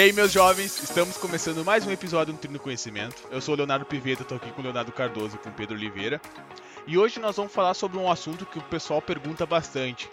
aí, meus jovens, estamos começando mais um episódio do Trino Conhecimento. Eu sou o Leonardo Piveta, estou aqui com o Leonardo Cardoso e com o Pedro Oliveira. E hoje nós vamos falar sobre um assunto que o pessoal pergunta bastante.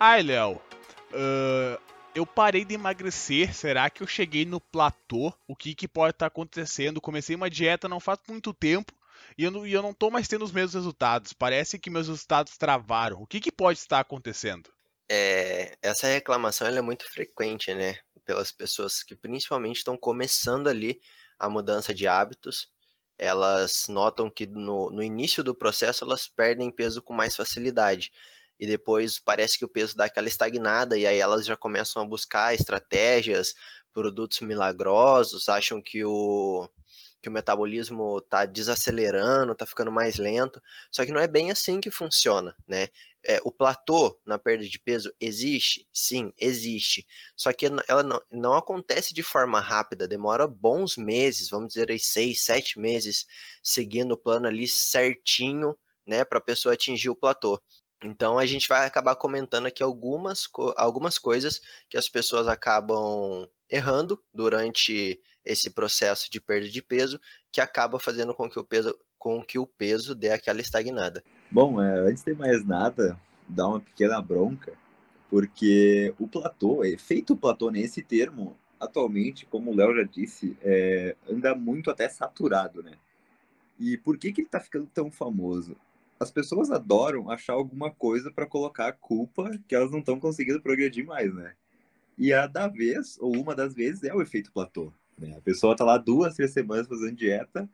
Ai, Léo, uh, eu parei de emagrecer, será que eu cheguei no platô? O que, que pode estar tá acontecendo? Comecei uma dieta não faz muito tempo e eu, não, e eu não tô mais tendo os mesmos resultados. Parece que meus resultados travaram. O que, que pode estar acontecendo? É, essa reclamação é muito frequente, né? Pelas pessoas que principalmente estão começando ali a mudança de hábitos. Elas notam que no, no início do processo elas perdem peso com mais facilidade e depois parece que o peso dá aquela estagnada e aí elas já começam a buscar estratégias, produtos milagrosos, acham que o que o metabolismo está desacelerando, está ficando mais lento. Só que não é bem assim que funciona, né? É, o platô na perda de peso existe? Sim, existe. Só que ela não, não acontece de forma rápida, demora bons meses, vamos dizer aí, seis, sete meses, seguindo o plano ali certinho, né, para a pessoa atingir o platô. Então a gente vai acabar comentando aqui algumas, algumas coisas que as pessoas acabam errando durante esse processo de perda de peso, que acaba fazendo com que o peso, com que o peso dê aquela estagnada. Bom, é, antes de mais nada, dar uma pequena bronca, porque o platô, efeito platô nesse termo, atualmente, como o Léo já disse, é, anda muito até saturado, né? E por que, que ele está ficando tão famoso? As pessoas adoram achar alguma coisa para colocar a culpa que elas não estão conseguindo progredir mais, né? E a da vez, ou uma das vezes, é o efeito platô. Né? A pessoa tá lá duas, três semanas fazendo dieta,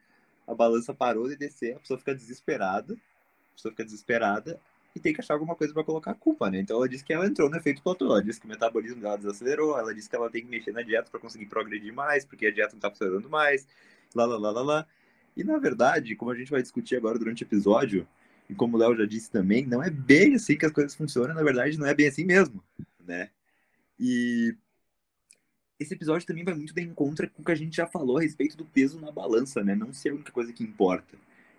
a balança parou de descer, a pessoa fica desesperada, a pessoa fica desesperada e tem que achar alguma coisa para colocar a culpa, né? Então ela disse que ela entrou no efeito platô, ela disse que o metabolismo dela desacelerou, ela disse que ela tem que mexer na dieta para conseguir progredir mais, porque a dieta não tá funcionando mais, lá, lá, lá, lá, lá. E na verdade, como a gente vai discutir agora durante o episódio, e como o Léo já disse também, não é bem assim que as coisas funcionam, na verdade não é bem assim mesmo, né? E esse episódio também vai muito de encontro com o que a gente já falou a respeito do peso na balança, né? Não ser a única coisa que importa.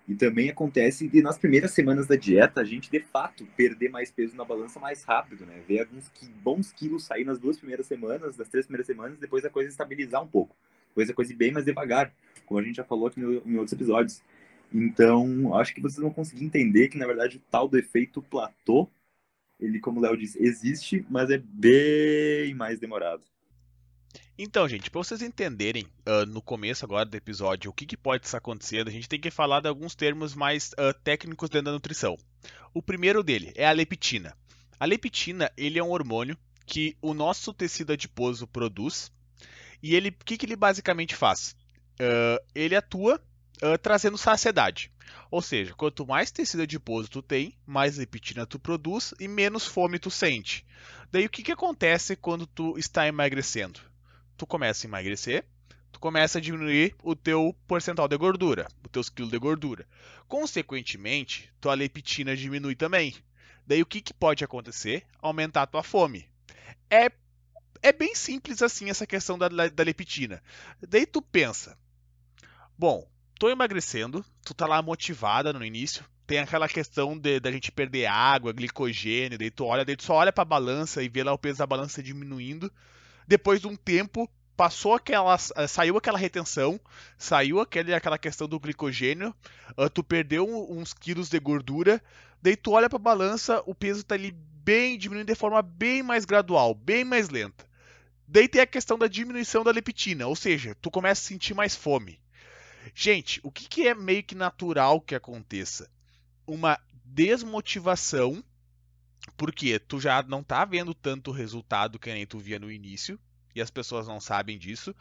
E também acontece de nas primeiras semanas da dieta a gente de fato perder mais peso na balança mais rápido, né? Ver alguns bons quilos sair nas duas primeiras semanas, nas três primeiras semanas, depois a coisa estabilizar um pouco. Depois a coisa ir bem mais devagar, como a gente já falou aqui em outros episódios. Então, acho que vocês vão conseguir entender que, na verdade, o tal do efeito platô, ele, como o Léo disse, existe, mas é bem mais demorado. Então, gente, para vocês entenderem uh, no começo agora do episódio o que, que, pode estar acontecendo, a gente tem que falar de alguns termos mais uh, técnicos dentro da nutrição. O primeiro dele é a leptina. A leptina ele é um hormônio que o nosso tecido adiposo produz e ele, o que, que ele basicamente faz? Uh, ele atua trazendo saciedade. Ou seja, quanto mais tecido adiposo tu tem, mais leptina tu produz e menos fome tu sente. Daí o que, que acontece quando tu está emagrecendo? Tu começa a emagrecer, tu começa a diminuir o teu percentual de gordura, os teus quilos de gordura. Consequentemente, tua leptina diminui também. Daí o que, que pode acontecer? Aumentar a tua fome. É, é bem simples assim essa questão da, da leptina. Daí tu pensa, bom, tô emagrecendo, tu tá lá motivada no início, tem aquela questão de da gente perder água, glicogênio, daí tu olha, daí tu só olha para a balança e vê lá o peso da balança diminuindo depois de um tempo passou aquela eh, saiu aquela retenção saiu aquele, aquela questão do glicogênio uh, tu perdeu uns quilos de gordura daí tu olha para a balança o peso está ali bem diminuindo de forma bem mais gradual bem mais lenta. Daí tem a questão da diminuição da leptina ou seja tu começa a sentir mais fome. Gente o que, que é meio que natural que aconteça? Uma desmotivação porque tu já não tá vendo tanto resultado que nem tu via no início, e as pessoas não sabem disso.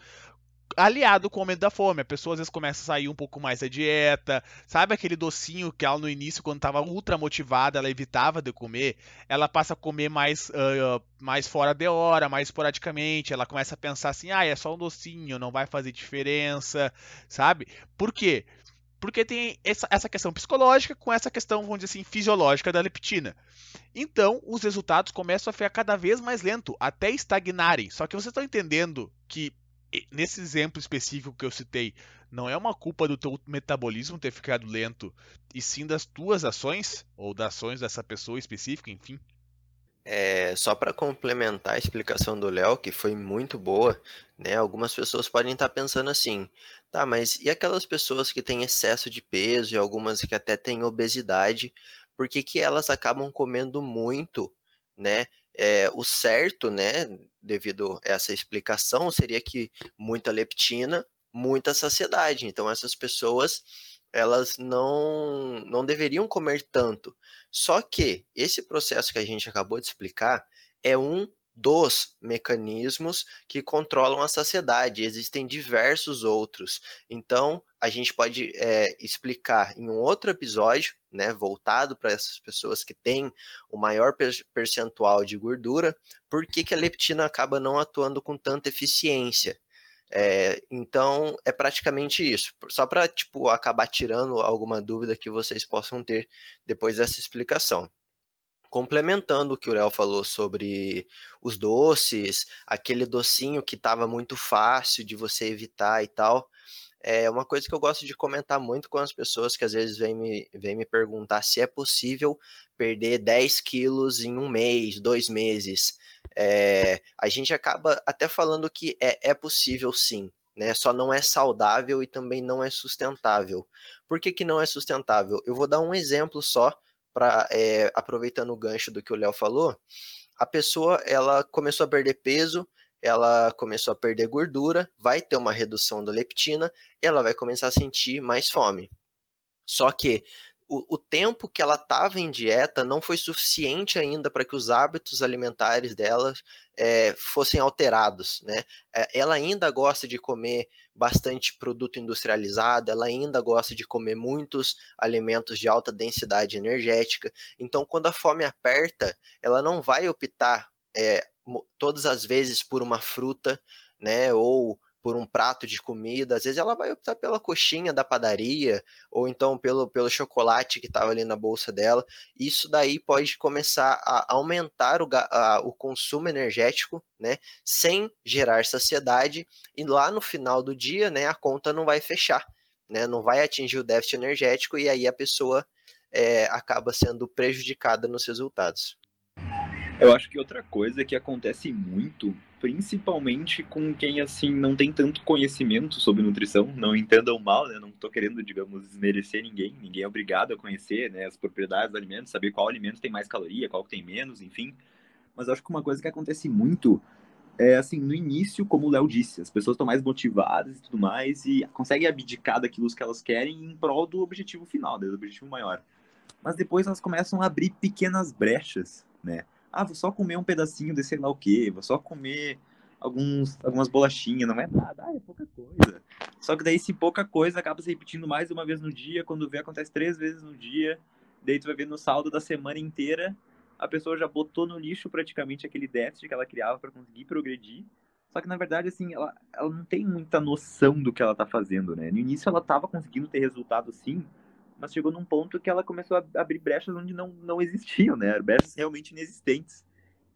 Aliado com o aumento da fome, a pessoa às vezes começa a sair um pouco mais da dieta, sabe aquele docinho que ela no início, quando estava ultra motivada, ela evitava de comer, ela passa a comer mais, uh, mais fora de hora, mais esporadicamente, ela começa a pensar assim, ah, é só um docinho, não vai fazer diferença, sabe? Por quê? Porque tem essa, essa questão psicológica com essa questão, vamos dizer assim, fisiológica da leptina. Então, os resultados começam a ficar cada vez mais lento, até estagnarem. Só que vocês estão entendendo que nesse exemplo específico que eu citei, não é uma culpa do teu metabolismo ter ficado lento, e sim das tuas ações ou das ações dessa pessoa específica, enfim. É, só para complementar a explicação do Léo, que foi muito boa, né? Algumas pessoas podem estar pensando assim, tá, mas e aquelas pessoas que têm excesso de peso e algumas que até têm obesidade, por que, que elas acabam comendo muito, né? É, o certo, né, devido a essa explicação, seria que muita leptina, muita saciedade. Então, essas pessoas elas não, não deveriam comer tanto. Só que esse processo que a gente acabou de explicar é um dos mecanismos que controlam a saciedade. Existem diversos outros. Então, a gente pode é, explicar em um outro episódio, né, voltado para essas pessoas que têm o maior percentual de gordura, por que, que a leptina acaba não atuando com tanta eficiência. É, então é praticamente isso. Só para tipo acabar tirando alguma dúvida que vocês possam ter depois dessa explicação. Complementando o que o Léo falou sobre os doces, aquele docinho que estava muito fácil de você evitar e tal. É uma coisa que eu gosto de comentar muito com as pessoas que às vezes vêm me, vêm me perguntar se é possível perder 10 quilos em um mês, dois meses. É, a gente acaba até falando que é, é possível sim, né? Só não é saudável e também não é sustentável. Por que, que não é sustentável? Eu vou dar um exemplo só para é, aproveitando o gancho do que o Léo falou. A pessoa ela começou a perder peso, ela começou a perder gordura, vai ter uma redução da leptina, ela vai começar a sentir mais fome. Só que o, o tempo que ela estava em dieta não foi suficiente ainda para que os hábitos alimentares dela é, fossem alterados, né? É, ela ainda gosta de comer bastante produto industrializado, ela ainda gosta de comer muitos alimentos de alta densidade energética. Então, quando a fome aperta, ela não vai optar é, todas as vezes por uma fruta, né? Ou por um prato de comida, às vezes ela vai optar pela coxinha da padaria, ou então pelo, pelo chocolate que estava ali na bolsa dela. Isso daí pode começar a aumentar o, a, o consumo energético, né, sem gerar saciedade, e lá no final do dia, né, a conta não vai fechar, né, não vai atingir o déficit energético, e aí a pessoa é, acaba sendo prejudicada nos resultados. Eu acho que outra coisa que acontece muito, principalmente com quem assim não tem tanto conhecimento sobre nutrição, não entendam mal, né? Não estou querendo, digamos, desmerecer ninguém, ninguém é obrigado a conhecer, né, as propriedades do alimento, saber qual alimento tem mais caloria, qual tem menos, enfim. Mas acho que uma coisa que acontece muito é assim, no início, como o Léo disse, as pessoas estão mais motivadas e tudo mais e conseguem abdicar daquilo que elas querem em prol do objetivo final, né, do objetivo maior. Mas depois elas começam a abrir pequenas brechas, né? Ah, vou só comer um pedacinho de sei lá o quê, vou só comer alguns, algumas bolachinhas, não é nada, ah, é pouca coisa. Só que daí, se pouca coisa, acaba se repetindo mais uma vez no dia, quando vê, acontece três vezes no dia, daí tu vai ver no saldo da semana inteira, a pessoa já botou no lixo praticamente aquele déficit que ela criava para conseguir progredir. Só que, na verdade, assim, ela, ela não tem muita noção do que ela tá fazendo, né? No início ela tava conseguindo ter resultado sim, mas chegou num ponto que ela começou a abrir brechas onde não, não existiam, né? Brechas realmente inexistentes.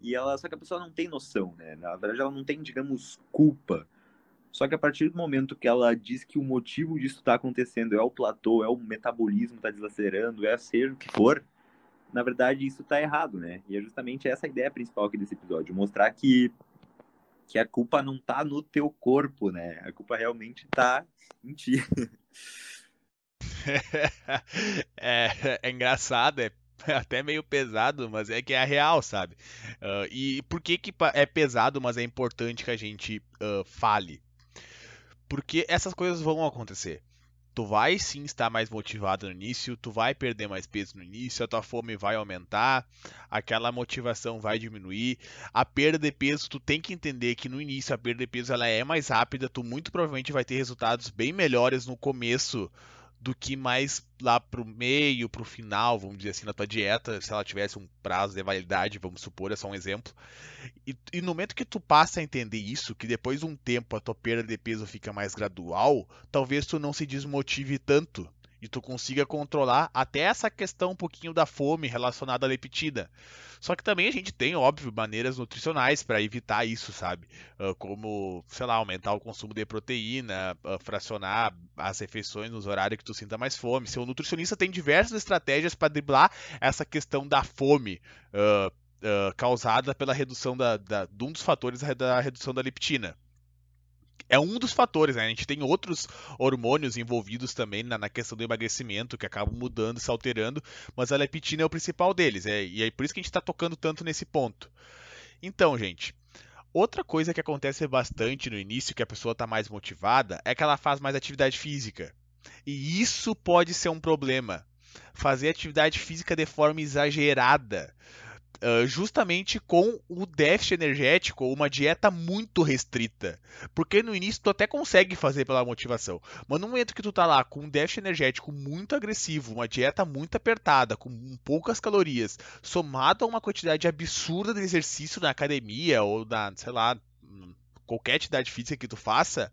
E ela, só que a pessoa não tem noção, né? Na verdade, ela não tem, digamos, culpa. Só que a partir do momento que ela diz que o motivo disso está acontecendo é o platô, é o metabolismo está desacelerando, é seja o que for, na verdade isso está errado, né? E é justamente essa a ideia principal aqui desse episódio, mostrar que que a culpa não está no teu corpo, né? A culpa realmente está em ti. é, é engraçado, é até meio pesado, mas é que é a real, sabe? Uh, e por que, que é pesado, mas é importante que a gente uh, fale? Porque essas coisas vão acontecer. Tu vai sim estar mais motivado no início, tu vai perder mais peso no início, a tua fome vai aumentar, aquela motivação vai diminuir. A perda de peso, tu tem que entender que no início a perda de peso ela é mais rápida, tu muito provavelmente vai ter resultados bem melhores no começo do que mais lá pro meio, pro final, vamos dizer assim, na tua dieta, se ela tivesse um prazo de validade, vamos supor, é só um exemplo. E, e, no momento que tu passa a entender isso, que depois de um tempo a tua perda de peso fica mais gradual, talvez tu não se desmotive tanto e tu consiga controlar até essa questão um pouquinho da fome relacionada à leptina. Só que também a gente tem, óbvio, maneiras nutricionais para evitar isso, sabe? Uh, como, sei lá, aumentar o consumo de proteína, uh, fracionar as refeições nos horários que tu sinta mais fome. Seu nutricionista tem diversas estratégias para driblar essa questão da fome. Uh, uh, causada pela redução da, da, de um dos fatores da redução da leptina. É um dos fatores, né? A gente tem outros hormônios envolvidos também na, na questão do emagrecimento que acabam mudando, se alterando, mas a leptina é o principal deles, é, e é por isso que a gente está tocando tanto nesse ponto. Então, gente, Outra coisa que acontece bastante no início, que a pessoa está mais motivada, é que ela faz mais atividade física. E isso pode ser um problema. Fazer atividade física de forma exagerada uh, justamente com o déficit energético ou uma dieta muito restrita. Porque no início tu até consegue fazer pela motivação, mas no momento que tu tá lá com um déficit energético muito agressivo, uma dieta muito apertada, com poucas calorias, somado a uma quantidade absurda de exercício na academia ou na, sei lá, qualquer atividade física que tu faça,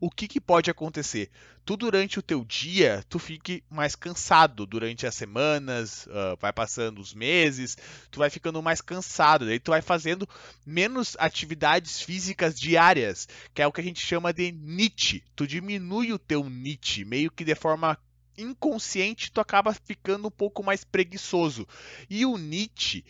o que, que pode acontecer? Tu durante o teu dia, tu fique mais cansado durante as semanas, uh, vai passando os meses, tu vai ficando mais cansado, daí tu vai fazendo menos atividades físicas diárias, que é o que a gente chama de NIT. Tu diminui o teu NIT, meio que de forma inconsciente, tu acaba ficando um pouco mais preguiçoso. E o NIT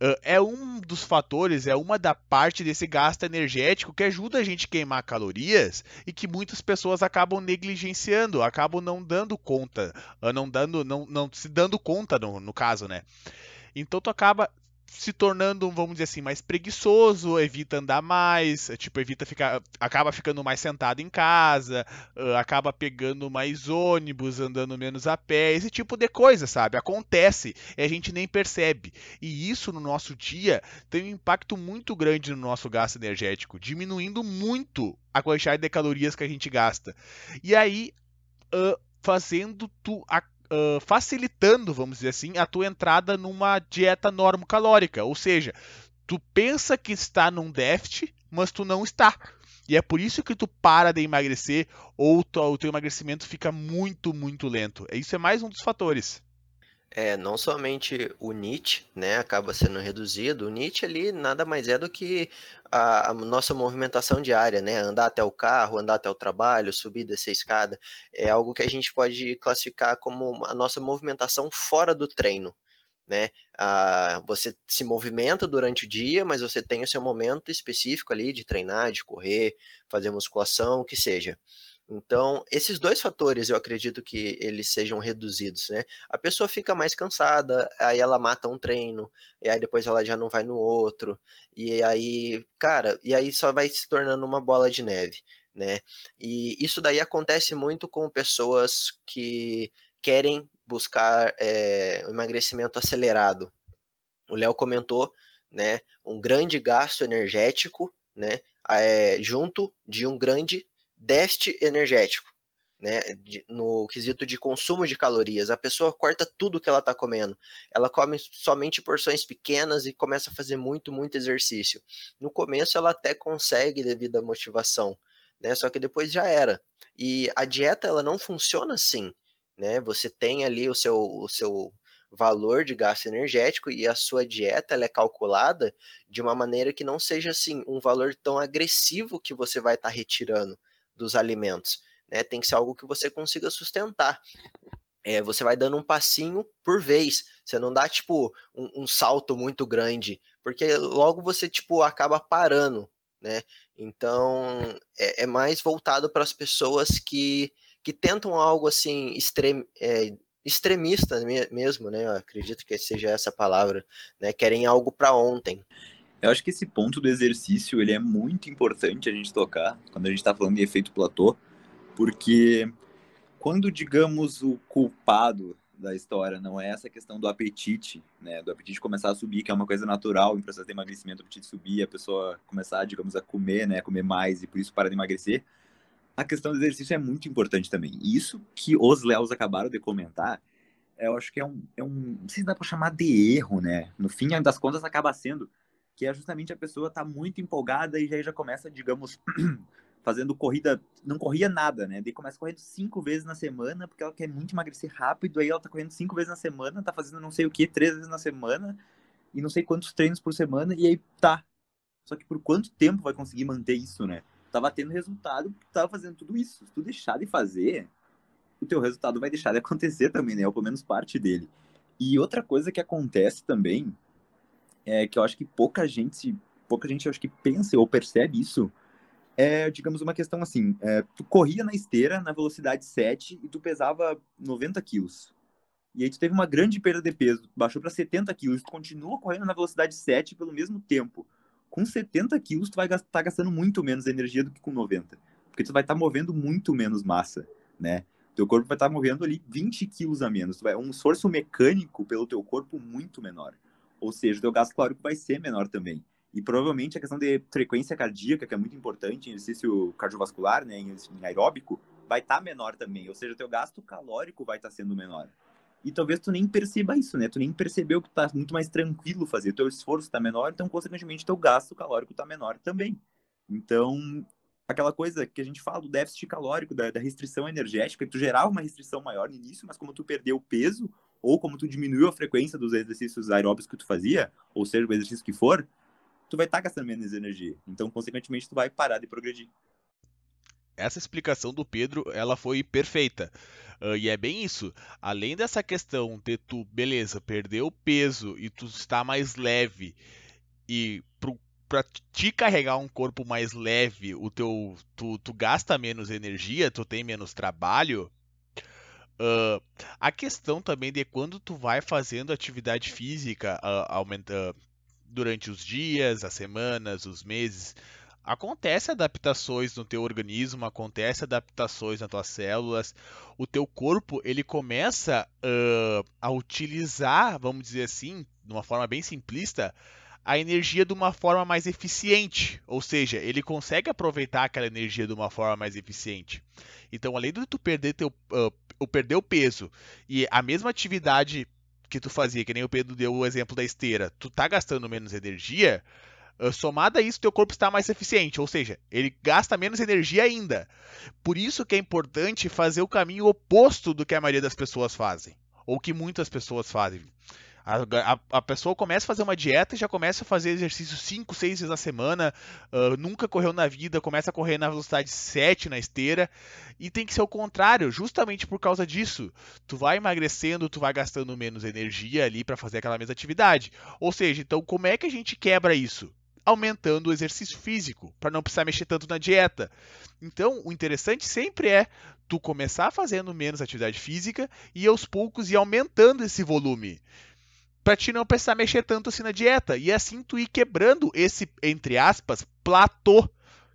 Uh, é um dos fatores, é uma da parte desse gasto energético que ajuda a gente a queimar calorias e que muitas pessoas acabam negligenciando, acabam não dando conta, uh, não dando, não, não se dando conta no, no caso, né? Então tu acaba se tornando, vamos dizer assim, mais preguiçoso, evita andar mais, tipo, evita ficar, acaba ficando mais sentado em casa, uh, acaba pegando mais ônibus, andando menos a pé, esse tipo de coisa, sabe? Acontece e a gente nem percebe. E isso no nosso dia tem um impacto muito grande no nosso gasto energético, diminuindo muito a quantidade de calorias que a gente gasta. E aí, uh, fazendo tu a facilitando, vamos dizer assim, a tua entrada numa dieta normocalórica. Ou seja, tu pensa que está num déficit, mas tu não está. E é por isso que tu para de emagrecer ou tu, o teu emagrecimento fica muito, muito lento. Isso é mais um dos fatores. É, não somente o NIT, né, acaba sendo reduzido, o NIT ali nada mais é do que a, a, nossa movimentação diária, né, andar até o carro, andar até o trabalho, subir, descer a escada, é algo que a gente pode classificar como a nossa movimentação fora do treino, né, ah, você se movimenta durante o dia, mas você tem o seu momento específico ali de treinar, de correr, fazer musculação, o que seja. Então, esses dois fatores eu acredito que eles sejam reduzidos, né? A pessoa fica mais cansada, aí ela mata um treino, e aí depois ela já não vai no outro, e aí, cara, e aí só vai se tornando uma bola de neve, né? E isso daí acontece muito com pessoas que querem buscar é, emagrecimento acelerado. O Léo comentou, né, um grande gasto energético, né, é, junto de um grande déficit energético, né? No quesito de consumo de calorias. A pessoa corta tudo que ela está comendo. Ela come somente porções pequenas e começa a fazer muito, muito exercício. No começo ela até consegue devido à motivação, né? Só que depois já era. E a dieta ela não funciona assim, né? Você tem ali o seu, o seu valor de gasto energético e a sua dieta ela é calculada de uma maneira que não seja assim um valor tão agressivo que você vai estar tá retirando dos alimentos. Né? Tem que ser algo que você consiga sustentar. É, você vai dando um passinho por vez. Você não dá, tipo, um, um salto muito grande, porque logo você, tipo, acaba parando, né? Então, é, é mais voltado para as pessoas que, que tentam algo, assim, é, extremista mesmo, né? Eu acredito que seja essa palavra, né? Querem algo para ontem. Eu acho que esse ponto do exercício ele é muito importante a gente tocar quando a gente está falando de efeito platô, porque quando, digamos, o culpado da história não é essa questão do apetite, né, do apetite começar a subir, que é uma coisa natural em processo de emagrecimento, o apetite subir, a pessoa começar, digamos, a comer, né, comer mais e por isso para de emagrecer, a questão do exercício é muito importante também. E isso que os Léos acabaram de comentar, eu acho que é um, é um não sei se dá para chamar de erro, né, no fim das contas acaba sendo que é justamente a pessoa tá muito empolgada e já, já começa, digamos, fazendo corrida, não corria nada, né? Daí começa correndo cinco vezes na semana, porque ela quer muito emagrecer rápido, aí ela tá correndo cinco vezes na semana, tá fazendo não sei o que, três vezes na semana, e não sei quantos treinos por semana, e aí tá. Só que por quanto tempo vai conseguir manter isso, né? Tava tendo resultado porque tava fazendo tudo isso. Se tu deixar de fazer, o teu resultado vai deixar de acontecer também, né? Ou pelo menos parte dele. E outra coisa que acontece também é, que eu acho que pouca gente, pouca gente acho que pensa ou percebe isso, é, digamos, uma questão assim, é, tu corria na esteira na velocidade 7 e tu pesava 90 quilos. E aí tu teve uma grande perda de peso, baixou para 70 quilos, tu continua correndo na velocidade 7 pelo mesmo tempo. Com 70 quilos, tu vai estar tá gastando muito menos energia do que com 90. Porque tu vai estar tá movendo muito menos massa, né? Teu corpo vai estar tá movendo ali 20 quilos a menos. Tu vai, um esforço mecânico pelo teu corpo muito menor. Ou seja, o teu gasto calórico vai ser menor também. E provavelmente a questão de frequência cardíaca, que é muito importante em exercício cardiovascular, né, em, aeróbico, vai estar tá menor também. Ou seja, o teu gasto calórico vai estar tá sendo menor. E talvez tu nem perceba isso, né? Tu nem percebeu que tá muito mais tranquilo fazer. Teu esforço tá menor, então, consequentemente, teu gasto calórico tá menor também. Então, aquela coisa que a gente fala do déficit calórico, da, da restrição energética, que tu gerava uma restrição maior no início, mas como tu perdeu peso, ou como tu diminuiu a frequência dos exercícios aeróbicos que tu fazia, ou seja, o exercício que for, tu vai estar tá gastando menos energia. Então, consequentemente, tu vai parar de progredir. Essa explicação do Pedro, ela foi perfeita. Uh, e é bem isso. Além dessa questão de tu, beleza, perder o peso e tu estar mais leve e para te carregar um corpo mais leve, o teu tu, tu gasta menos energia, tu tem menos trabalho, Uh, a questão também de quando tu vai fazendo atividade física uh, aumenta, durante os dias, as semanas, os meses, acontece adaptações no teu organismo, acontece adaptações nas tuas células, o teu corpo ele começa a utilizar, vamos dizer assim, de uma forma bem simplista, a energia de uma forma mais eficiente, ou seja, ele consegue aproveitar aquela energia de uma forma mais eficiente. Então, além de tu perder teu, uh, perder o peso e a mesma atividade que tu fazia, que nem o Pedro deu o exemplo da esteira, tu tá gastando menos energia, uh, somado a isso, teu corpo está mais eficiente, ou seja, ele gasta menos energia ainda. Por isso que é importante fazer o caminho oposto do que a maioria das pessoas fazem, ou que muitas pessoas fazem. A, a, a, pessoa começa a fazer uma dieta e já começa a fazer exercício 5, 6 vezes na semana, uh, nunca correu na vida, começa a correr na velocidade 7 na esteira, e tem que ser o contrário, justamente por causa disso. Tu vai emagrecendo, tu vai gastando menos energia ali para fazer aquela mesma atividade. Ou seja, então como é que a gente quebra isso? aumentando o exercício físico, para não precisar mexer tanto na dieta. Então, o interessante sempre é tu começar fazendo menos atividade física e aos poucos ir aumentando esse volume para te não precisar mexer tanto assim na dieta. E assim tu ir quebrando esse, entre aspas, platô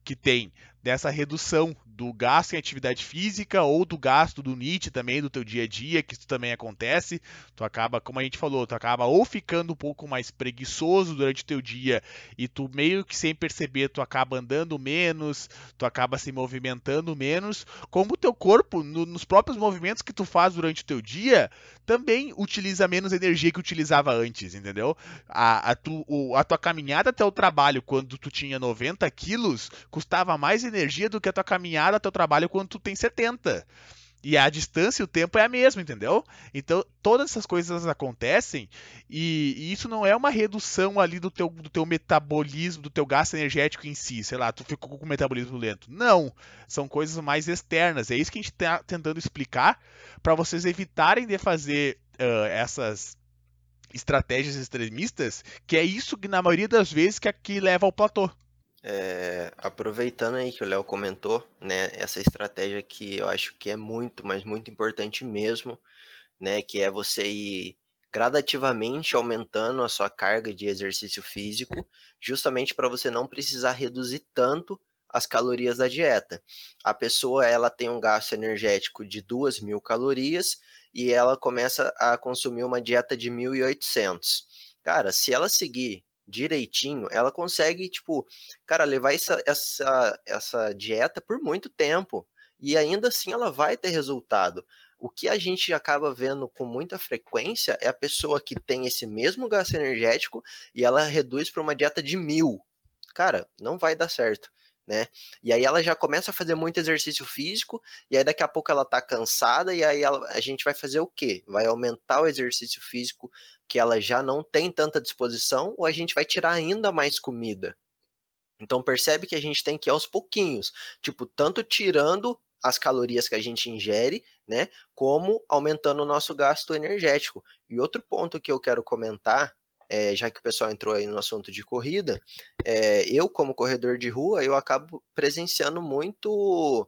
que tem dessa redução do gasto em atividade física ou do gasto do NIT também do teu dia a dia, que isso também acontece. Tu acaba, como a gente falou, tu acaba ou ficando um pouco mais preguiçoso durante o teu dia e tu meio que sem perceber tu acaba andando menos, tu acaba se movimentando menos, como o teu corpo no, nos próprios movimentos que tu faz durante o teu dia também utiliza menos energia que utilizava antes, entendeu? A, a, tu, a tua caminhada até o trabalho quando tu tinha 90 quilos custava mais energia do que a tua caminhada até o trabalho quando tu tem 70. E a distância e o tempo é a mesma, entendeu? Então, todas essas coisas acontecem e, e, isso não é uma redução ali do teu, do teu metabolismo, do teu gasto energético em si. Sei lá, tu ficou com o metabolismo lento. Não! São coisas mais externas. É isso que a gente está tentando explicar para vocês evitarem de fazer uh, essas estratégias extremistas, que é isso que, na maioria das vezes, que aqui leva ao platô. É, aproveitando aí que o Léo comentou, né, essa estratégia que eu acho que é muito, mas muito importante mesmo, né, que é você ir gradativamente aumentando a sua carga de exercício físico, justamente para você não precisar reduzir tanto as calorias da dieta. A pessoa ela tem um gasto energético de 2 mil calorias e ela começa a consumir uma dieta de 1.800. Cara, se ela seguir direitinho, ela consegue, tipo, cara, levar essa, essa, essa dieta por muito tempo. E ainda assim ela vai ter resultado. O que a gente acaba vendo com muita frequência é a pessoa que tem esse mesmo gasto energético e ela reduz para uma dieta de mil. Cara, não vai dar certo. Né? E aí ela já começa a fazer muito exercício físico, e aí daqui a pouco ela tá cansada, e aí ela, a gente vai fazer o quê? Vai aumentar o exercício físico que ela já não tem tanta disposição, ou a gente vai tirar ainda mais comida. Então percebe que a gente tem que ir aos pouquinhos, tipo, tanto tirando as calorias que a gente ingere, né, como aumentando o nosso gasto energético. E outro ponto que eu quero comentar é, já que o pessoal entrou aí no assunto de corrida, é, eu como corredor de rua, eu acabo presenciando muito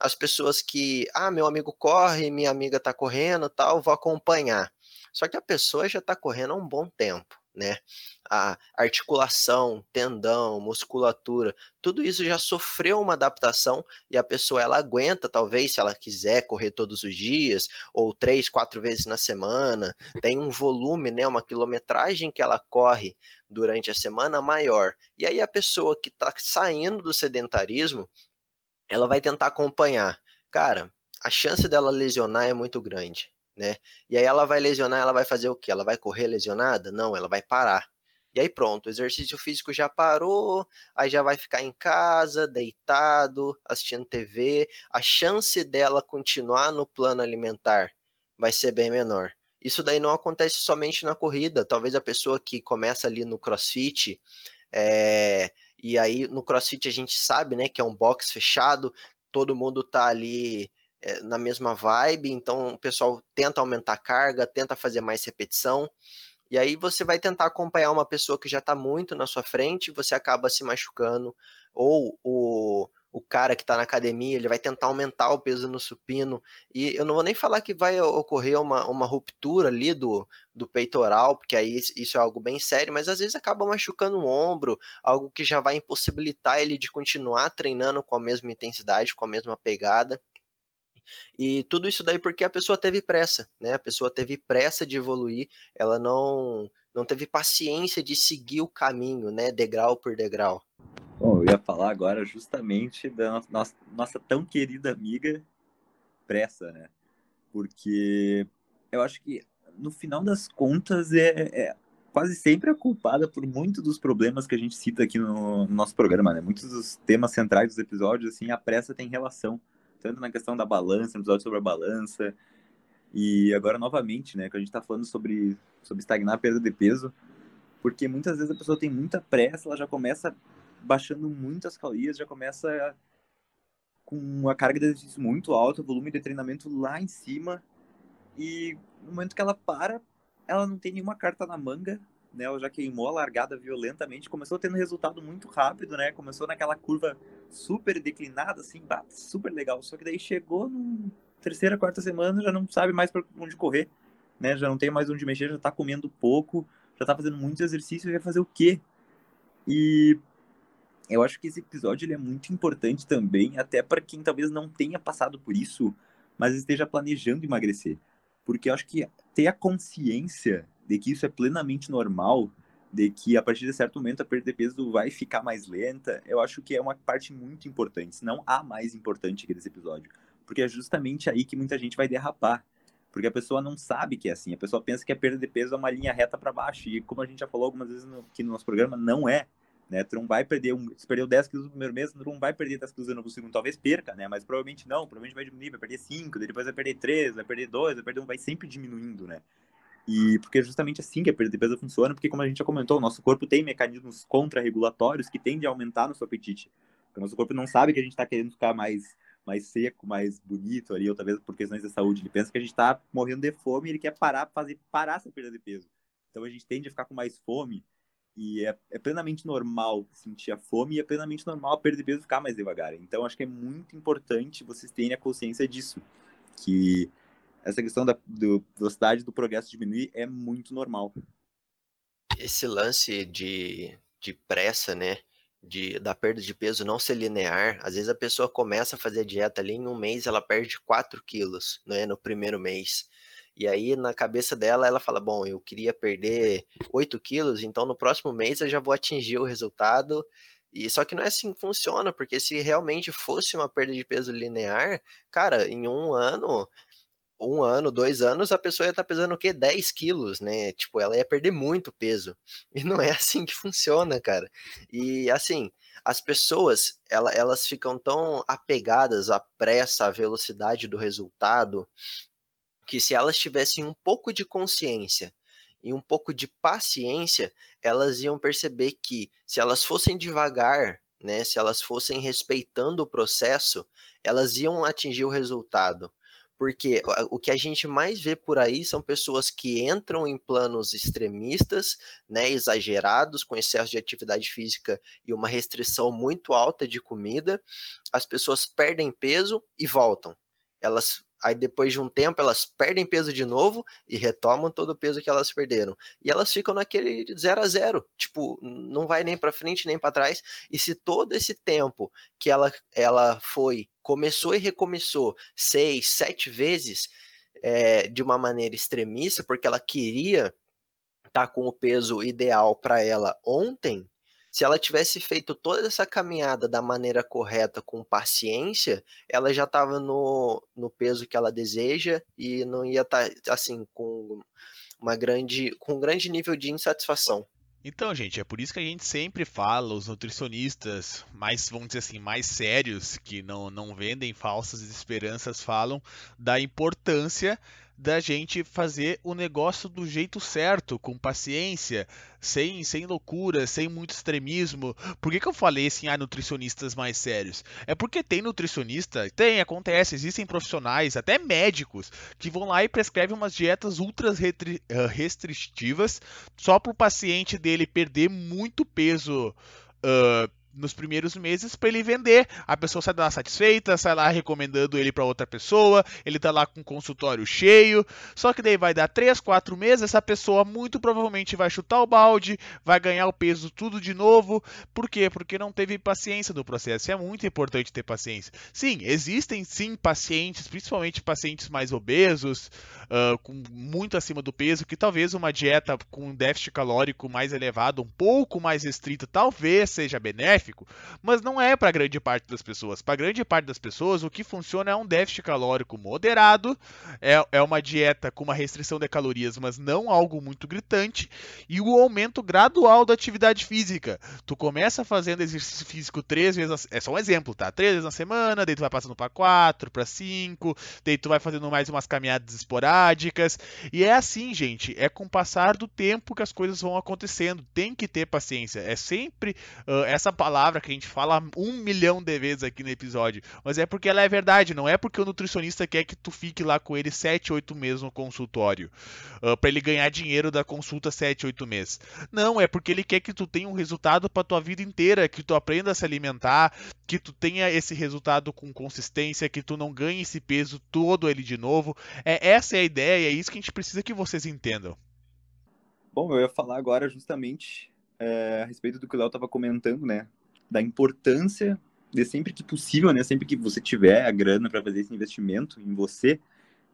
as pessoas que, ah, meu amigo corre, minha amiga tá correndo, tal, vou acompanhar. Só que a pessoa já está correndo há um bom tempo né? A articulação, tendão, musculatura, tudo isso já sofreu uma adaptação e a pessoa ela aguenta, talvez, se ela quiser correr todos os dias ou três, quatro vezes na semana, tem um volume, né, uma quilometragem que ela corre durante a semana maior. E aí a pessoa que está saindo do sedentarismo, ela vai tentar acompanhar. Cara, a chance dela lesionar é muito grande né? E aí ela vai lesionar, ela vai fazer o quê? Ela vai correr lesionada? Não, ela vai parar. E aí pronto, o exercício físico já parou, aí já vai ficar em casa, deitado, assistindo TV. A chance dela continuar no plano alimentar vai ser bem menor. Isso daí não acontece somente na corrida. Talvez a pessoa que começa ali no CrossFit, é... e aí no CrossFit a gente sabe, né, que é um box fechado, todo mundo tá ali é, na mesma vibe, então o pessoal tenta aumentar a carga, tenta fazer mais repetição, e aí você vai tentar acompanhar uma pessoa que já está muito na sua frente, você acaba se machucando, ou o, o cara que está na academia, ele vai tentar aumentar o peso no supino, e eu não vou nem falar que vai ocorrer uma, uma ruptura ali do, do peitoral, porque aí isso é algo bem sério, mas às vezes acaba machucando o ombro, algo que já vai impossibilitar ele de continuar treinando com a mesma intensidade, com a mesma pegada. E tudo isso daí porque a pessoa teve pressa, né? A pessoa teve pressa de evoluir, ela não não teve paciência de seguir o caminho, né, degrau por degrau. Bom, eu ia falar agora justamente da nossa, nossa tão querida amiga pressa, né? Porque eu acho que no final das contas é, é quase sempre a culpada por muitos dos problemas que a gente cita aqui no, no nosso programa, né? Muitos dos temas centrais dos episódios, assim, a pressa tem relação tanto na questão da balança, no episódio sobre a balança, e agora novamente, né, que a gente está falando sobre, sobre estagnar a perda de peso, porque muitas vezes a pessoa tem muita pressa, ela já começa baixando muitas calorias, já começa com a carga de exercício muito alta, o volume de treinamento lá em cima, e no momento que ela para, ela não tem nenhuma carta na manga, né? Ela já queimou a largada violentamente, começou tendo resultado muito rápido, né? Começou naquela curva super declinada, assim, super legal. Só que daí chegou no terceira, quarta semana, já não sabe mais para onde correr, né? Já não tem mais onde mexer, já tá comendo pouco, já tá fazendo muitos exercícios, vai fazer o quê? E eu acho que esse episódio ele é muito importante também, até para quem talvez não tenha passado por isso, mas esteja planejando emagrecer. Porque eu acho que ter a consciência de que isso é plenamente normal, de que a partir de certo momento a perda de peso vai ficar mais lenta, eu acho que é uma parte muito importante, se não a mais importante aqui desse episódio. Porque é justamente aí que muita gente vai derrapar. Porque a pessoa não sabe que é assim. A pessoa pensa que a perda de peso é uma linha reta para baixo. E como a gente já falou algumas vezes no, aqui no nosso programa, não é. Né? Tu não vai perder, um, se perdeu 10 quilos no primeiro mês, tu não vai perder 10 quilos no segundo. Talvez perca, né? Mas provavelmente não. Provavelmente vai diminuir, vai perder 5, depois vai perder 3, vai perder 2, vai perder 1, vai sempre diminuindo, né? E porque é justamente assim que a perda de peso funciona, porque como a gente já comentou, o nosso corpo tem mecanismos contra-regulatórios que tendem a aumentar nosso apetite. o nosso corpo não sabe que a gente está querendo ficar mais, mais seco, mais bonito ali, ou talvez por questões de saúde. Ele pensa que a gente está morrendo de fome e ele quer parar, fazer parar essa perda de peso. Então a gente tende a ficar com mais fome e é, é plenamente normal sentir a fome e é plenamente normal de peso ficar mais devagar. Então acho que é muito importante vocês terem a consciência disso, que essa questão da do, velocidade do progresso diminuir é muito normal. Esse lance de, de pressa, né? De, da perda de peso não ser linear, às vezes a pessoa começa a fazer a dieta ali em um mês, ela perde 4 quilos, né, no primeiro mês. E aí, na cabeça dela, ela fala: Bom, eu queria perder 8 quilos, então no próximo mês eu já vou atingir o resultado. E só que não é assim que funciona, porque se realmente fosse uma perda de peso linear, cara, em um ano um ano, dois anos, a pessoa ia estar tá pesando o quê? 10 quilos, né? Tipo, ela ia perder muito peso. E não é assim que funciona, cara. E assim, as pessoas, ela, elas ficam tão apegadas à pressa, à velocidade do resultado, que se elas tivessem um pouco de consciência e um pouco de paciência, elas iam perceber que se elas fossem devagar, né, se elas fossem respeitando o processo, elas iam atingir o resultado porque o que a gente mais vê por aí são pessoas que entram em planos extremistas, né, exagerados, com excesso de atividade física e uma restrição muito alta de comida. As pessoas perdem peso e voltam. Elas Aí depois de um tempo elas perdem peso de novo e retomam todo o peso que elas perderam. E elas ficam naquele zero a zero, tipo, não vai nem para frente nem para trás. E se todo esse tempo que ela ela foi, começou e recomeçou seis, sete vezes é, de uma maneira extremista, porque ela queria estar tá com o peso ideal para ela ontem, se ela tivesse feito toda essa caminhada da maneira correta, com paciência, ela já estava no, no peso que ela deseja e não ia estar tá, assim com uma grande com um grande nível de insatisfação. Então, gente, é por isso que a gente sempre fala, os nutricionistas mais, vamos dizer assim, mais sérios, que não, não vendem falsas esperanças, falam da importância da gente fazer o negócio do jeito certo, com paciência, sem, sem loucura, sem muito extremismo. Por que, que eu falei assim, ah, nutricionistas mais sérios? É porque tem nutricionista, tem, acontece, existem profissionais, até médicos, que vão lá e prescrevem umas dietas ultra eh, restritivas só para o paciente dele perder muito peso. Uh, nos primeiros meses para ele vender. A pessoa sai lá satisfeita, sai lá recomendando ele para outra pessoa, ele tá lá com o consultório cheio. Só que daí vai dar 3, 4 meses, essa pessoa muito provavelmente vai chutar o balde, vai ganhar o peso tudo de novo. Por quê? Porque não teve paciência no processo. é muito importante ter paciência. Sim, existem sim pacientes, principalmente pacientes mais obesos, uh, com muito acima do peso, que talvez uma dieta com um déficit calórico mais elevado, um pouco mais restrita, talvez seja benéfica benéfico, mas não é para grande parte das pessoas. Para grande parte das pessoas, o que funciona é um déficit calórico moderado, é, é uma dieta com uma restrição de calorias, mas não algo muito gritante, e o aumento gradual da atividade física. Tu começa fazendo exercício físico três vezes, é só um exemplo, tá? Três vezes na semana, daí tu vai passando para quatro, para cinco, daí tu vai fazendo mais umas caminhadas esporádicas, e é assim, gente, é com o passar do tempo que as coisas vão acontecendo. Tem que ter paciência. É sempre uh, essa palavra palavra que a gente fala um milhão de vezes aqui no episódio, mas é porque ela é verdade, não é porque o nutricionista quer que tu fique lá com ele 7, 8 meses no consultório, uh, ah, para ele ganhar dinheiro da consulta 7, 8 meses. Não, é porque ele quer que tu tenha um resultado para tua vida inteira, que tu aprenda a se alimentar, que tu tenha esse resultado com consistência, que tu não ganhe esse peso todo ele de novo. É essa é a ideia, é isso que a gente precisa que vocês entendam. Bom, eu ia falar agora justamente é, a respeito do que o Léo estava comentando, né? Da importância de sempre que possível, né, sempre que você tiver a grana para fazer esse investimento em você,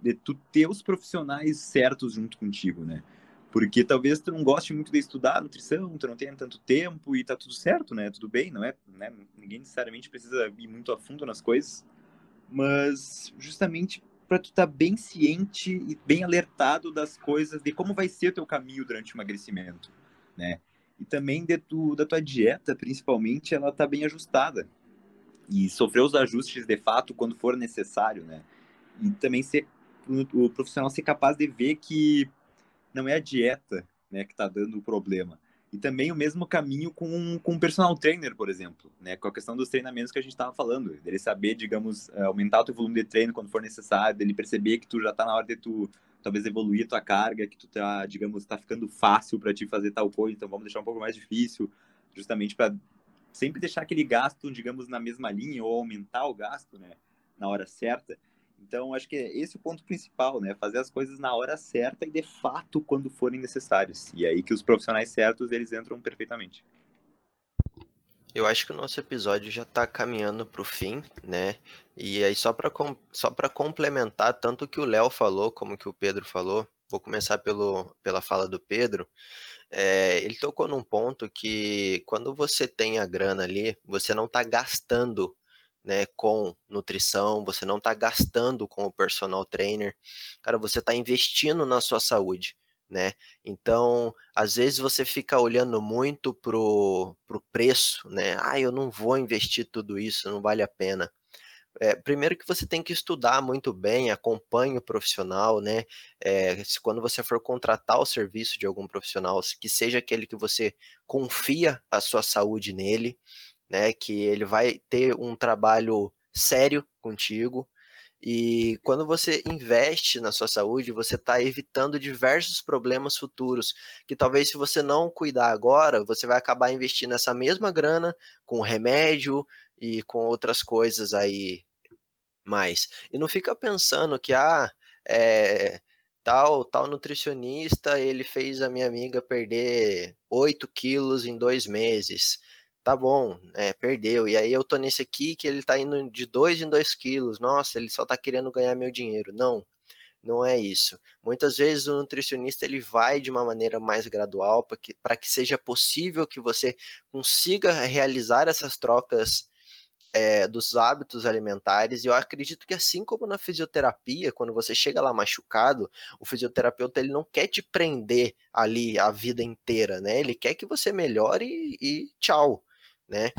de tu ter os profissionais certos junto contigo, né? Porque talvez tu não goste muito de estudar nutrição, tu não tenha tanto tempo e tá tudo certo, né? Tudo bem, não é? Né? Ninguém necessariamente precisa ir muito a fundo nas coisas, mas justamente para tu estar tá bem ciente e bem alertado das coisas, de como vai ser o teu caminho durante o emagrecimento, né? E também tu, da tua dieta, principalmente, ela tá bem ajustada. E sofrer os ajustes de fato quando for necessário, né? E também ser o, o profissional ser capaz de ver que não é a dieta, né, que tá dando o problema, e também o mesmo caminho com, com um personal trainer, por exemplo, né? Com a questão dos treinamentos que a gente estava falando. Dele saber, digamos, eh, aumentar o teu volume de treino quando for necessário, dele perceber que tu já está na hora de tu talvez evoluir a tua carga, que tu tá, digamos, tá ficando fácil para te fazer tal coisa, então vamos deixar um pouco mais difícil, justamente para sempre deixar aquele gasto, digamos, na mesma linha ou aumentar o gasto, né, na hora certa. Então, acho que é esse o ponto principal, né? Fazer as coisas na hora certa e de fato quando forem necessários. E aí que os profissionais certos, eles entram perfeitamente. Eu acho que o nosso episódio já está caminhando para o fim, né? E aí, só para só complementar tanto o que o Léo falou como que o Pedro falou, vou começar pelo, pela fala do Pedro. É, ele tocou num ponto que quando você tem a grana ali, você não está gastando né, com nutrição, você não está gastando com o personal trainer, cara, você está investindo na sua saúde, né? Então, às vezes você fica olhando muito pro, pro preço, né? Ah, eu não vou investir tudo isso, não vale a pena. É, primeiro que você tem que estudar muito bem, acompanhe o profissional, né? É, se, quando você for contratar o serviço de algum profissional, que seja aquele que você confia a sua saúde nele, né? Que ele vai ter um trabalho sério contigo. E quando você investe na sua saúde, você está evitando diversos problemas futuros, que talvez se você não cuidar agora, você vai acabar investindo essa mesma grana com remédio e com outras coisas aí mais. E não fica pensando que, ah, é, tal, tal nutricionista, ele fez a minha amiga perder 8 quilos em dois meses tá bom, é, perdeu. E aí eu tô nesse aqui que ele tá indo de 2 em 2 quilos. Nossa, ele só tá querendo ganhar meu dinheiro. Não, não é isso. Muitas vezes o nutricionista ele vai de uma maneira mais gradual para que, que seja possível que você consiga realizar essas trocas é, dos hábitos alimentares. E eu acredito que assim como na fisioterapia, quando você chega lá machucado, o fisioterapeuta ele não quer te prender ali a vida inteira, né? Ele quer que você melhore e, e tchau né?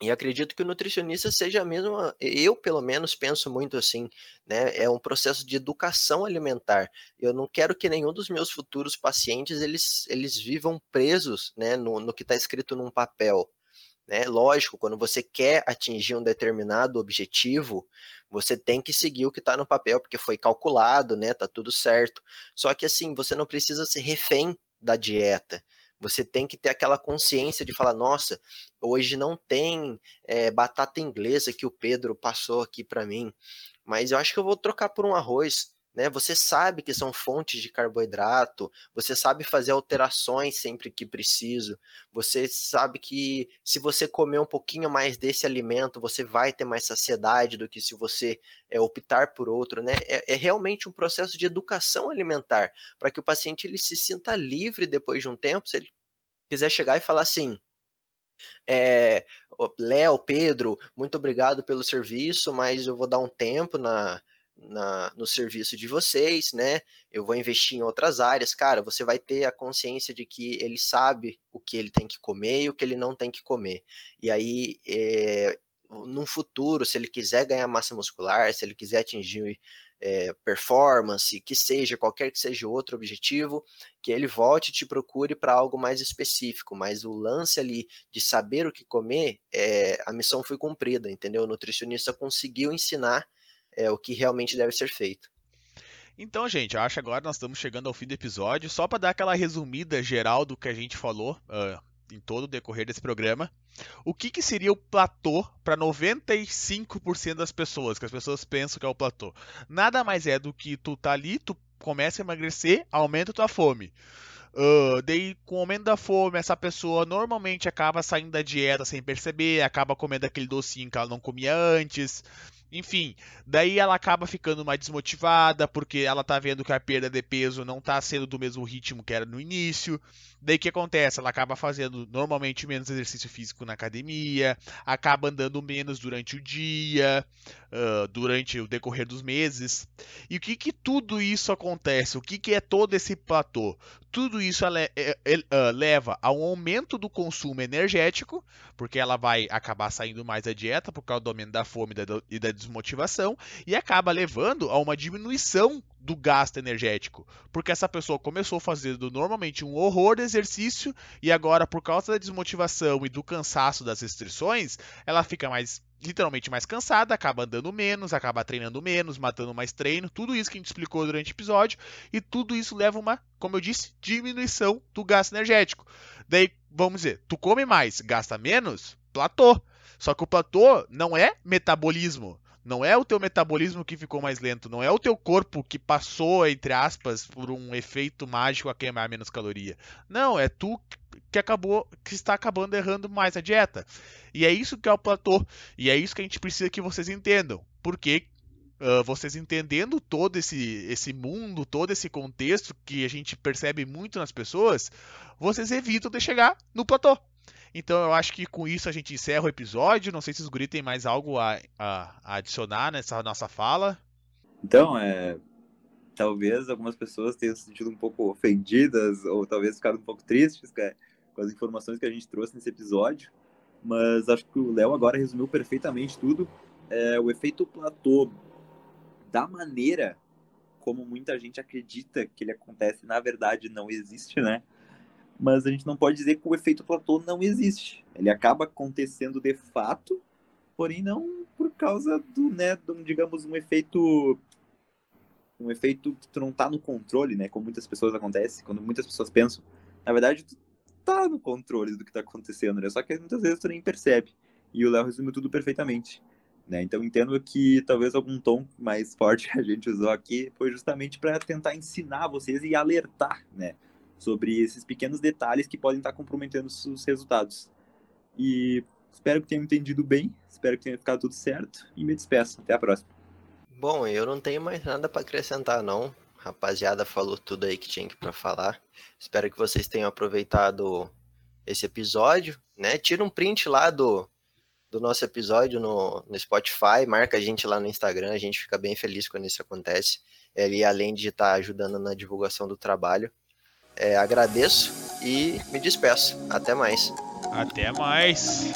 E acredito que o nutricionista seja mesmo, eu pelo menos penso muito assim, né? É um processo de educação alimentar. Eu não quero que nenhum dos meus futuros pacientes eles, eles vivam presos, né, no, no que está escrito num papel. Né? Lógico, quando você quer atingir um determinado objetivo, você tem que seguir o que está no papel, porque foi calculado, né? Tá tudo certo. Só que assim, você não precisa ser refém da dieta. Você tem que ter aquela consciência de falar: nossa, hoje não tem é, batata inglesa que o Pedro passou aqui para mim, mas eu acho que eu vou trocar por um arroz né? Você sabe que são fontes de carboidrato, você sabe fazer alterações sempre que preciso, você sabe que se você comer um pouquinho mais desse alimento, você vai ter mais saciedade do que se você é, optar por outro, né? É, é realmente um processo de educação alimentar para que o paciente ele se sinta livre depois de um tempo, se ele quiser chegar e falar assim, é, Léo, Pedro, muito obrigado pelo serviço, mas eu vou dar um tempo na, na, no serviço de vocês, né? Eu vou investir em outras áreas. Cara, você vai ter a consciência de que ele sabe o que ele tem que comer e o que ele não tem que comer. E aí, é, no futuro, se ele quiser ganhar massa muscular, se ele quiser atingir é, performance, que seja, qualquer que seja outro objetivo, que ele volte e te procure para algo mais específico. Mas o lance ali de saber o que comer, é, a missão foi cumprida, entendeu? O nutricionista conseguiu ensinar é o que realmente deve ser feito. Então, gente, acho que agora nós estamos chegando ao fim do episódio. Só para dar aquela resumida geral do que a gente falou uh, em todo o decorrer desse programa. O que, que seria o platô para 95% das pessoas, que as pessoas pensam que é o platô? Nada mais é do que tu tá ali, tu começa a emagrecer, aumenta tua fome. Uh, daí, com o aumento da fome, essa pessoa normalmente acaba saindo da dieta sem perceber, acaba comendo aquele docinho que ela não comia antes. Enfim, daí ela acaba ficando mais desmotivada porque ela tá vendo que a perda de peso não tá sendo do mesmo ritmo que era no início. Daí o que acontece? Ela acaba fazendo normalmente menos exercício físico na academia, acaba andando menos durante o dia, uh, durante o decorrer dos meses. E o que que tudo isso acontece? O que que é todo esse platô? Tudo isso é, é, uh, leva a um aumento do consumo energético, porque ela vai acabar saindo mais da dieta por causa do aumento da fome e da desmotivação, e acaba levando a uma diminuição do gasto energético, porque essa pessoa começou fazendo normalmente um horror de exercício e agora por causa da desmotivação e do cansaço das restrições, ela fica mais literalmente mais cansada, acaba andando menos, acaba treinando menos, matando mais treino, tudo isso que a gente explicou durante o episódio, e tudo isso leva uma, como eu disse, diminuição do gasto energético. Daí, vamos dizer, tu come mais, gasta menos, platô. Só que o platô não é metabolismo. Não é o teu metabolismo que ficou mais lento, não é o teu corpo que passou, entre aspas, por um efeito mágico a queimar menos caloria. Não, é tu que acabou, que está acabando errando mais a dieta. E é isso que é o platô. E é isso que a gente precisa que vocês entendam. Porque uh, vocês entendendo todo esse, esse mundo, todo esse contexto que a gente percebe muito nas pessoas, vocês evitam de chegar no platô. Então eu acho que com isso a gente encerra o episódio. Não sei se os guri tem mais algo a, a, a adicionar nessa nossa fala. Então, é, talvez algumas pessoas tenham se sentido um pouco ofendidas ou talvez ficado um pouco tristes com as informações que a gente trouxe nesse episódio, mas acho que o Léo agora resumiu perfeitamente tudo. É, o efeito platô, da maneira como muita gente acredita que ele acontece, na verdade não existe, né? mas a gente não pode dizer que o efeito platô não existe. Ele acaba acontecendo de fato, porém não por causa do, né, do, digamos, um efeito um efeito que tu não tá no controle, né, como muitas pessoas acontece, quando muitas pessoas pensam, na verdade tu tá no controle do que tá acontecendo, né, só que muitas vezes tu nem percebe, e o Léo resumiu tudo perfeitamente, né, então entendo que talvez algum tom mais forte que a gente usou aqui foi justamente para tentar ensinar vocês e alertar, né, sobre esses pequenos detalhes que podem estar comprometendo os resultados. E espero que tenham entendido bem, espero que tenha ficado tudo certo e me despeço. Até a próxima. Bom, eu não tenho mais nada para acrescentar não. Rapaziada falou tudo aí que tinha para falar. Espero que vocês tenham aproveitado esse episódio, né? Tira um print lá do, do nosso episódio no, no Spotify, marca a gente lá no Instagram, a gente fica bem feliz quando isso acontece. Ele, além de estar ajudando na divulgação do trabalho, é, agradeço e me despeço. Até mais. Até mais.